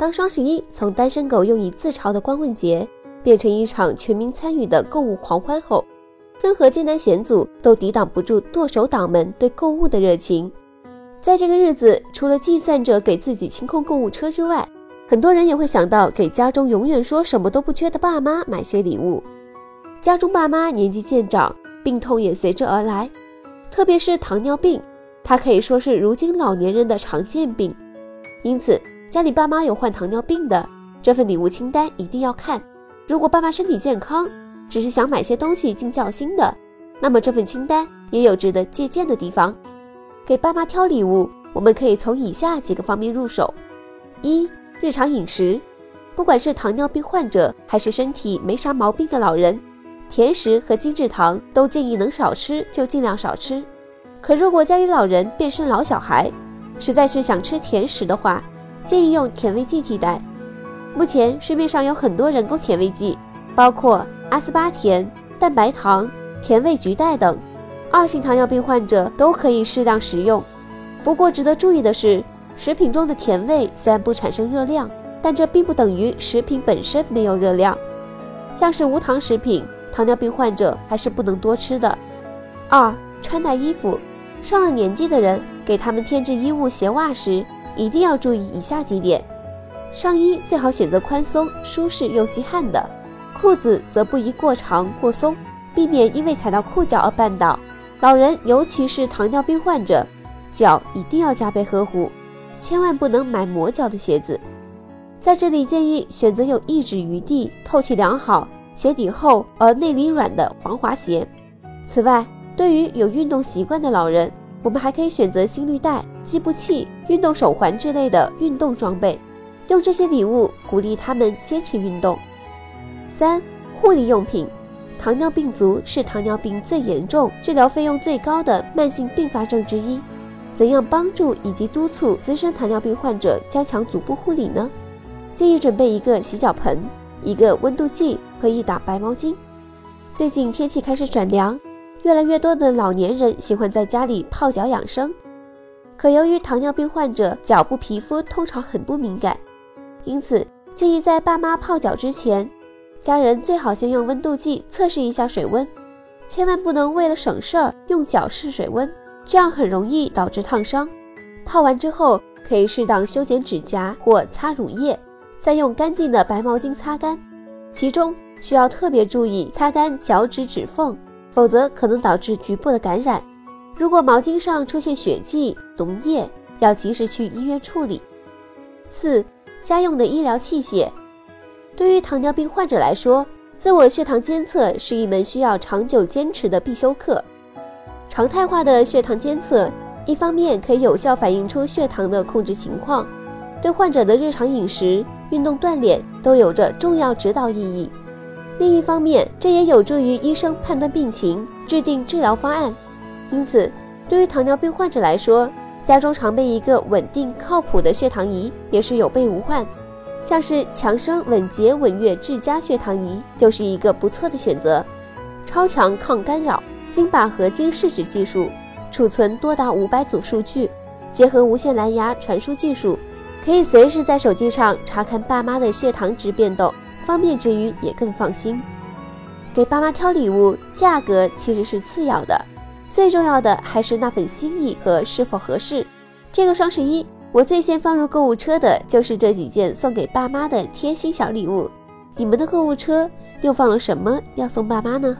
当双十一从单身狗用以自嘲的光棍节，变成一场全民参与的购物狂欢后，任何艰难险阻都抵挡不住剁手党们对购物的热情。在这个日子，除了计算着给自己清空购物车之外，很多人也会想到给家中永远说什么都不缺的爸妈买些礼物。家中爸妈年纪渐长，病痛也随之而来，特别是糖尿病，它可以说是如今老年人的常见病。因此，家里爸妈有患糖尿病的，这份礼物清单一定要看。如果爸妈身体健康，只是想买些东西尽孝心的，那么这份清单也有值得借鉴的地方。给爸妈挑礼物，我们可以从以下几个方面入手：一、日常饮食，不管是糖尿病患者还是身体没啥毛病的老人，甜食和精制糖都建议能少吃就尽量少吃。可如果家里老人变身老小孩，实在是想吃甜食的话，建议用甜味剂替代。目前市面上有很多人工甜味剂，包括阿斯巴甜、蛋白糖、甜味菊带等，二型糖尿病患者都可以适量食用。不过值得注意的是，食品中的甜味虽然不产生热量，但这并不等于食品本身没有热量。像是无糖食品，糖尿病患者还是不能多吃的。二、穿戴衣服，上了年纪的人给他们添置衣物、鞋袜时。一定要注意以下几点：上衣最好选择宽松、舒适又吸汗的；裤子则不宜过长过松，避免因为踩到裤脚而绊倒。老人，尤其是糖尿病患者，脚一定要加倍呵护，千万不能买磨脚的鞋子。在这里建议选择有一指余地、透气良好、鞋底厚而内里软的防滑鞋。此外，对于有运动习惯的老人，我们还可以选择心率带、计步器、运动手环之类的运动装备，用这些礼物鼓励他们坚持运动。三、护理用品。糖尿病足是糖尿病最严重、治疗费用最高的慢性并发症之一。怎样帮助以及督促资深糖尿病患者加强足部护理呢？建议准备一个洗脚盆、一个温度计和一打白毛巾。最近天气开始转凉。越来越多的老年人喜欢在家里泡脚养生，可由于糖尿病患者脚部皮肤通常很不敏感，因此建议在爸妈泡脚之前，家人最好先用温度计测试一下水温，千万不能为了省事儿用脚试水温，这样很容易导致烫伤。泡完之后可以适当修剪指甲或擦乳液，再用干净的白毛巾擦干，其中需要特别注意擦干脚趾指缝。否则可能导致局部的感染。如果毛巾上出现血迹、脓液，要及时去医院处理。四、家用的医疗器械，对于糖尿病患者来说，自我血糖监测是一门需要长久坚持的必修课。常态化的血糖监测，一方面可以有效反映出血糖的控制情况，对患者的日常饮食、运动锻炼都有着重要指导意义。另一方面，这也有助于医生判断病情、制定治疗方案。因此，对于糖尿病患者来说，家中常备一个稳定靠谱的血糖仪也是有备无患。像是强生稳捷稳悦智佳血糖仪就是一个不错的选择。超强抗干扰，金靶合金试纸技术，储存多达五百组数据，结合无线蓝牙传输技术，可以随时在手机上查看爸妈的血糖值变动。方便之余也更放心。给爸妈挑礼物，价格其实是次要的，最重要的还是那份心意和是否合适。这个双十一，我最先放入购物车的就是这几件送给爸妈的贴心小礼物。你们的购物车又放了什么要送爸妈呢？